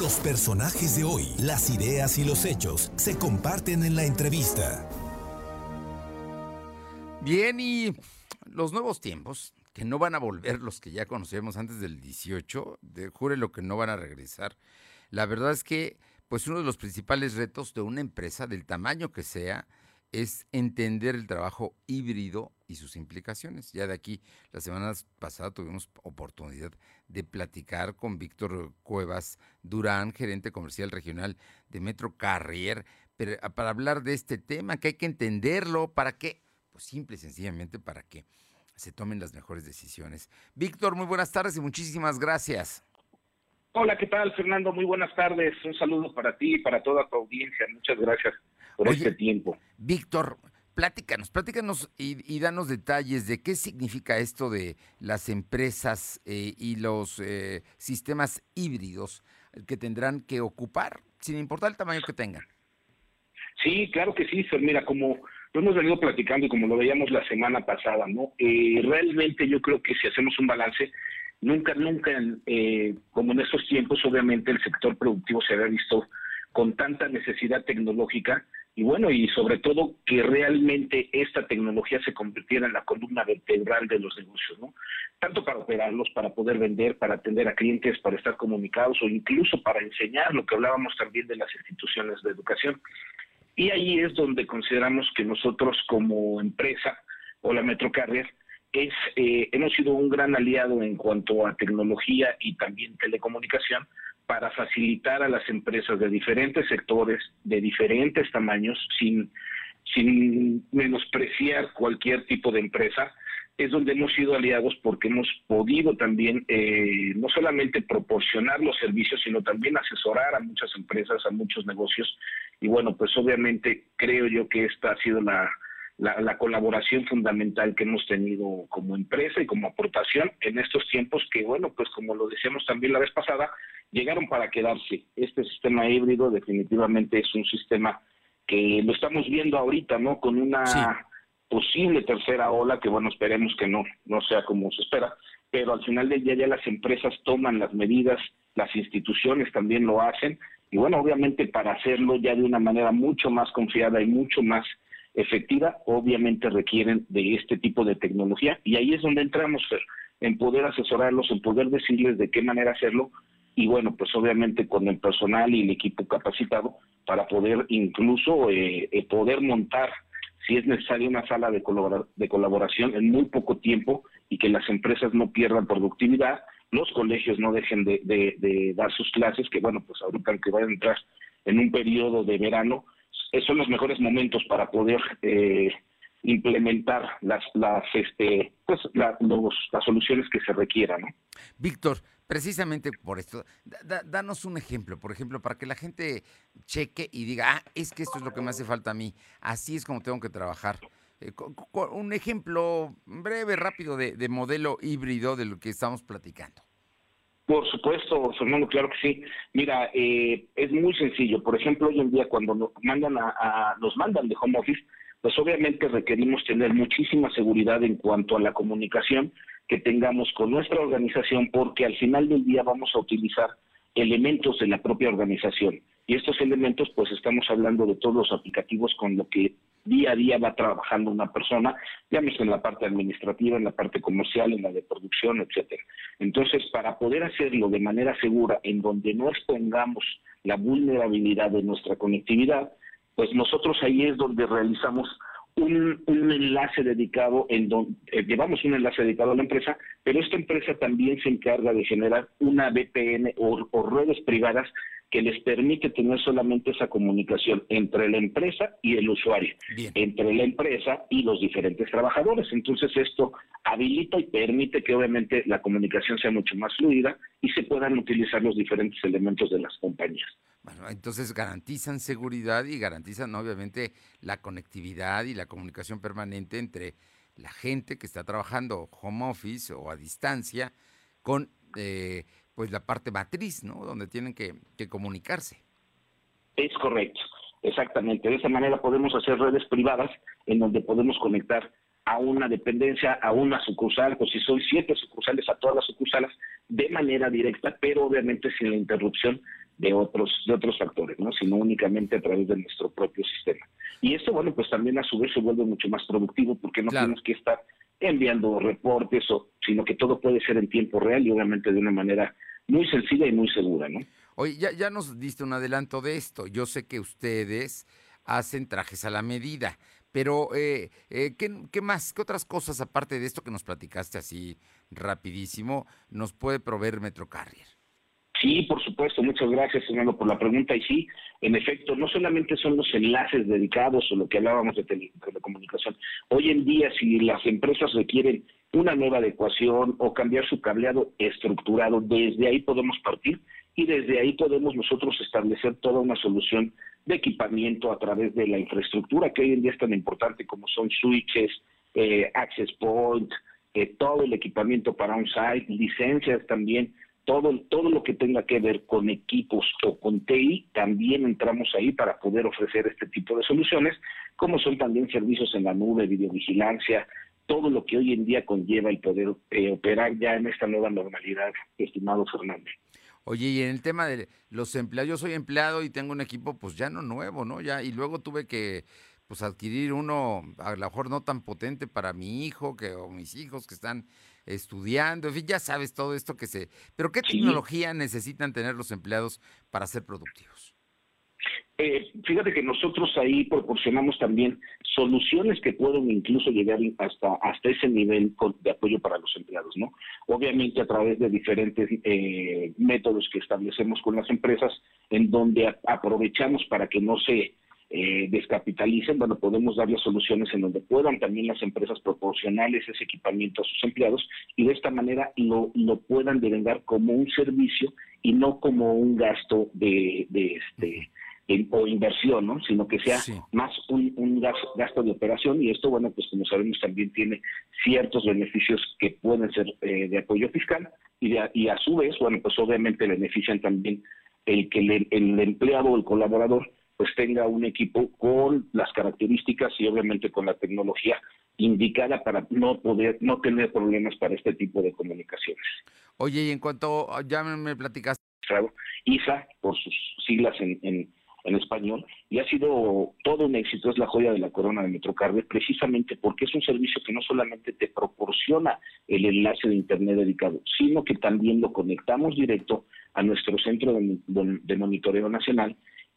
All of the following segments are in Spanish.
Los personajes de hoy, las ideas y los hechos se comparten en la entrevista. Bien, y los nuevos tiempos, que no van a volver los que ya conocíamos antes del 18, de, jure lo que no van a regresar. La verdad es que, pues uno de los principales retos de una empresa, del tamaño que sea, es entender el trabajo híbrido y sus implicaciones. Ya de aquí, la semana pasada tuvimos oportunidad de platicar con Víctor Cuevas Durán, gerente comercial regional de Metro Carrier, ah, para hablar de este tema, que hay que entenderlo, para que, pues simple y sencillamente para que se tomen las mejores decisiones. Víctor, muy buenas tardes y muchísimas gracias. Hola, ¿qué tal, Fernando? Muy buenas tardes. Un saludo para ti y para toda tu audiencia. Muchas gracias por este tiempo. Víctor, pláticanos, pláticanos y, danos detalles de qué significa esto de las empresas eh, y los eh, sistemas híbridos que tendrán que ocupar, sin importar el tamaño que tengan. Sí, claro que sí, Mira, como lo hemos venido platicando y como lo veíamos la semana pasada, ¿no? Eh, realmente yo creo que si hacemos un balance, nunca, nunca, como en estos tiempos, obviamente el sector productivo se había visto con tanta necesidad tecnológica y bueno, y sobre todo que realmente esta tecnología se convirtiera en la columna vertebral de los negocios, ¿no? Tanto para operarlos, para poder vender, para atender a clientes, para estar comunicados o incluso para enseñar, lo que hablábamos también de las instituciones de educación. Y ahí es donde consideramos que nosotros como empresa o la Metrocarrier es, eh, hemos sido un gran aliado en cuanto a tecnología y también telecomunicación, para facilitar a las empresas de diferentes sectores, de diferentes tamaños, sin, sin menospreciar cualquier tipo de empresa, es donde hemos sido aliados porque hemos podido también eh, no solamente proporcionar los servicios, sino también asesorar a muchas empresas, a muchos negocios. Y bueno, pues obviamente creo yo que esta ha sido la, la, colaboración fundamental que hemos tenido como empresa y como aportación en estos tiempos que, bueno, pues como lo decíamos también la vez pasada, llegaron para quedarse. Este sistema híbrido definitivamente es un sistema que lo estamos viendo ahorita, ¿no? Con una posible tercera ola, que bueno, esperemos que no, no sea como se espera, pero al final del día ya las empresas toman las medidas, las instituciones también lo hacen, y bueno, obviamente para hacerlo ya de una manera mucho más confiada y mucho más efectiva, obviamente requieren de este tipo de tecnología, y ahí es donde entramos, en poder asesorarlos, en poder decirles de qué manera hacerlo, y bueno, pues obviamente con el personal y el equipo capacitado para poder incluso eh, eh, poder montar, si es necesario, una sala de, de colaboración en muy poco tiempo y que las empresas no pierdan productividad, los colegios no dejen de, dar sus clases, que bueno, pues ahorita que vayan a entrar en un periodo de verano, son los mejores momentos para poder eh, implementar las las este pues las soluciones que se requieran ¿no? Víctor precisamente por esto danos un ejemplo por ejemplo para que la gente cheque y diga ah es que esto es lo que me hace falta a mí así es como tengo que trabajar eh, un ejemplo breve rápido de, modelo híbrido de lo que estamos platicando por supuesto, Fernando, claro que sí. Mira, eh, es muy sencillo. Por ejemplo, hoy en día cuando nos mandan a, nos mandan de home office, pues obviamente requerimos tener muchísima seguridad en cuanto a la comunicación que tengamos con nuestra organización, porque al final del día vamos a utilizar elementos de la propia organización. Y estos elementos, pues estamos hablando de todos los aplicativos con lo que día a día va trabajando una persona, llámese en la parte administrativa, en la parte comercial, en la de producción, etcétera. Entonces, para poder hacerlo de manera segura, en donde no expongamos la vulnerabilidad de nuestra conectividad, pues nosotros ahí es donde realizamos un, enlace dedicado, en donde eh, llevamos un enlace dedicado a la empresa, pero esta empresa también se encarga de generar una VPN o redes privadas que les permite tener solamente esa comunicación entre la empresa y el usuario, entre la empresa y los diferentes trabajadores. Entonces esto habilita y permite que obviamente la comunicación sea mucho más fluida y se puedan utilizar los diferentes elementos de las compañías. Bueno, entonces garantizan seguridad y garantizan obviamente la conectividad y la comunicación permanente entre la gente que está trabajando home office o a distancia con eh, pues la parte matriz, ¿no? Donde tienen que, comunicarse. Es correcto, exactamente. De esa manera podemos hacer redes privadas en donde podemos conectar a una dependencia, a una sucursal, pues si son siete sucursales, a todas las sucursales, de manera directa, pero obviamente sin la interrupción de otros de otros factores, ¿no? Sino únicamente a través de nuestro propio sistema. Y esto, bueno, pues también a su vez se vuelve mucho más productivo porque no tenemos que estar enviando reportes, o, sino que todo puede ser en tiempo real y obviamente de una manera muy sencilla y muy segura, ¿no? Oye, ya, nos diste un adelanto de esto. Yo sé que ustedes hacen trajes a la medida, pero eh, eh, ¿qué, ¿qué, más, qué otras cosas aparte de esto que nos platicaste así rapidísimo nos puede proveer Metrocarrier? Sí, por supuesto. Muchas gracias, Fernando, por la pregunta. Y sí, en efecto, no solamente son los enlaces dedicados o lo que hablábamos de telecomunicación. Hoy en día, si las empresas requieren una nueva adecuación o cambiar su cableado estructurado, desde ahí podemos partir y desde ahí podemos nosotros establecer toda una solución de equipamiento a través de la infraestructura que hoy en día es tan importante como son switches, eh, access point, eh, todo el equipamiento para un site, licencias también todo, todo lo que tenga que ver con equipos o con TI, también entramos ahí para poder ofrecer este tipo de soluciones, como son también servicios en la nube, videovigilancia, todo lo que hoy en día conlleva el poder eh, operar ya en esta nueva normalidad, estimado Fernández. Oye, y en el tema de los empleados, yo soy empleado y tengo un equipo pues ya no nuevo, ¿no? Ya, y luego tuve que pues adquirir uno a lo mejor no tan potente para mi hijo que o mis hijos que están estudiando, en fin, ya sabes todo esto que se... Pero ¿qué tecnología necesitan tener los empleados para ser productivos? Eh, fíjate que nosotros ahí proporcionamos también soluciones que pueden incluso llegar hasta hasta ese nivel de apoyo para los empleados, ¿no? Obviamente a través de diferentes eh, métodos que establecemos con las empresas, en donde aprovechamos para que no se eh, descapitalicen, bueno, podemos darles soluciones en donde puedan también las empresas proporcionarles ese equipamiento a sus empleados y de esta manera lo, lo puedan devengar como un servicio y no como un gasto de, de este o inversión, ¿no? Sino que sea más un, un gasto, de operación y esto, bueno, pues como sabemos también tiene ciertos beneficios que pueden ser eh, de apoyo fiscal y, y a su vez, bueno, pues obviamente benefician también el que el, el empleado o el colaborador pues tenga un equipo con las características y obviamente con la tecnología indicada para no poder, no tener problemas para este tipo de comunicaciones. Oye, y en cuanto, ya me platicaste. ISA, por sus siglas en, en, en, español, y ha sido todo un éxito, es la joya de la corona de Metrocardier, precisamente porque es un servicio que no solamente te proporciona el enlace de Internet dedicado, sino que también lo conectamos directo a nuestro centro de, de monitoreo nacional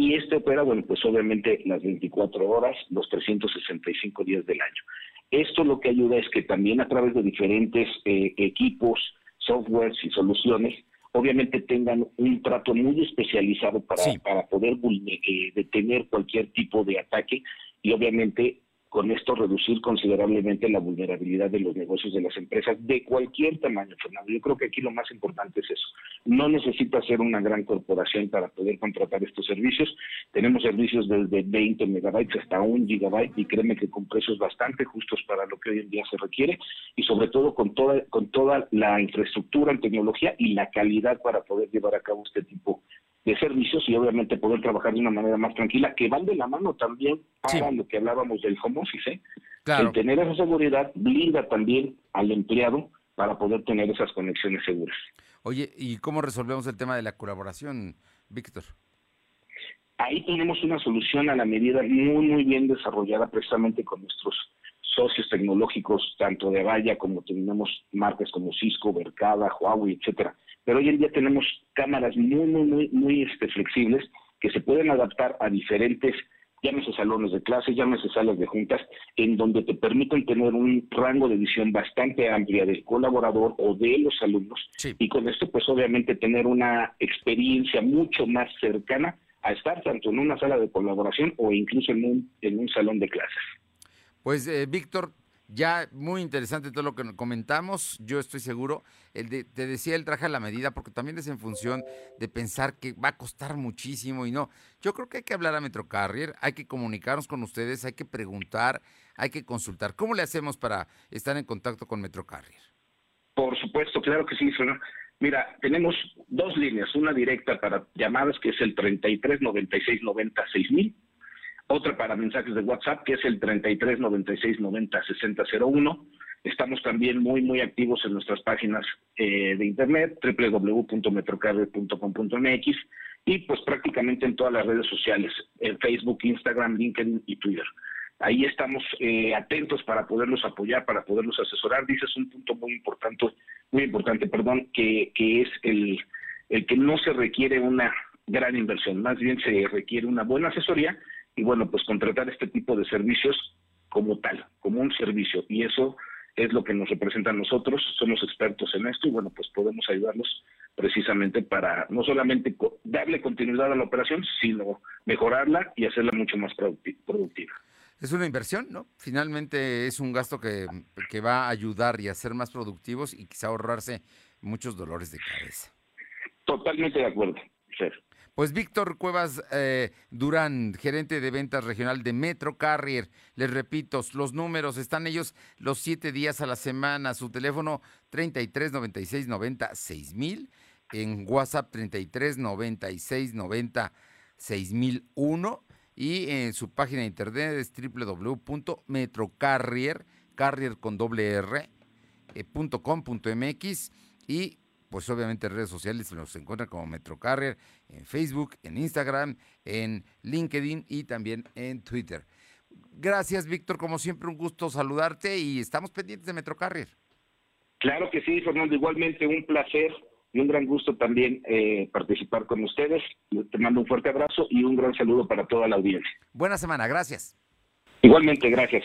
y este opera, bueno, pues obviamente las 24 horas, los 365 días del año. Esto lo que ayuda es que también a través de diferentes eh, equipos, softwares y soluciones, obviamente tengan un trato muy especializado para, para poder eh, detener cualquier tipo de ataque y obviamente con esto reducir considerablemente la vulnerabilidad de los negocios de las empresas de cualquier tamaño, Fernando. Yo creo que aquí lo más importante es eso. No necesita ser una gran corporación para poder contratar estos servicios. Tenemos servicios desde 20 megabytes hasta un gigabyte y créeme que con precios bastante justos para lo que hoy en día se requiere y sobre todo con toda, con toda la infraestructura en tecnología y la calidad para poder llevar a cabo este tipo de servicios y obviamente poder trabajar de una manera más tranquila, que van de la mano también para lo que hablábamos del home office. ¿eh? El tener esa seguridad blinda también al empleado para poder tener esas conexiones seguras. Oye, ¿y cómo resolvemos el tema de la colaboración, Víctor? Ahí tenemos una solución a la medida muy, muy bien desarrollada precisamente con nuestros socios tecnológicos, tanto de Valla como tenemos marcas como Cisco, Vercada, Huawei, etcétera pero hoy en día tenemos cámaras muy, muy, muy, muy este, flexibles que se pueden adaptar a diferentes, llámese salones de clase, llámese salas de juntas, en donde te permiten tener un rango de visión bastante amplia del colaborador o de los alumnos, y con esto pues obviamente tener una experiencia mucho más cercana a estar tanto en una sala de colaboración o incluso en un, en un salón de clases. Pues eh, Víctor, ya muy interesante todo lo que comentamos. Yo estoy seguro. El de, te decía el traje a la medida, porque también es en función de pensar que va a costar muchísimo y no. Yo creo que hay que hablar a Metrocarrier, hay que comunicarnos con ustedes, hay que preguntar, hay que consultar. ¿Cómo le hacemos para estar en contacto con Metrocarrier? Por supuesto, claro que sí, Mira, tenemos dos líneas, una directa para llamadas que es el 33 96 90 6000 otra para mensajes de WhatsApp, que es el 33 96 90 60 01. Estamos también muy, muy activos en nuestras páginas eh, de internet, www.metrocarrier.com.mx y pues prácticamente en todas las redes sociales, en Facebook, Instagram, LinkedIn y Twitter. Ahí estamos eh, atentos para poderlos apoyar, para poderlos asesorar. Dices un punto muy importante, muy importante, perdón, que, que es el, el que no se requiere una gran inversión, más bien se requiere una buena asesoría y bueno, pues contratar este tipo de servicios como tal, como un servicio. Y eso es lo que nos representa a nosotros, somos expertos en esto y bueno, pues podemos ayudarlos precisamente para no solamente darle continuidad a la operación, sino mejorarla y hacerla mucho más productiva. Es una inversión, ¿no? Finalmente es un gasto que, que va a ayudar y a ser más productivos y quizá ahorrarse muchos dolores de cabeza. Totalmente de acuerdo, Ser. Pues Víctor Cuevas eh, Durán, gerente de ventas regional de Metro Carrier. Les repito, los números están ellos los siete días a la semana. Su teléfono 33 96 90 6000. En WhatsApp 33 96 90 6001. Y en su página de internet es www.metrocarrier, carrier con doble R, eh, y pues obviamente en redes sociales nos encuentran como Metrocarrier, en Facebook, en Instagram, en LinkedIn y también en Twitter. Gracias, Víctor. Como siempre, un gusto saludarte y estamos pendientes de Metrocarrier. Claro que sí, Fernando. Igualmente, un placer y un gran gusto también eh, participar con ustedes. Te mando un fuerte abrazo y un gran saludo para toda la audiencia. Buena semana, gracias. Igualmente, gracias.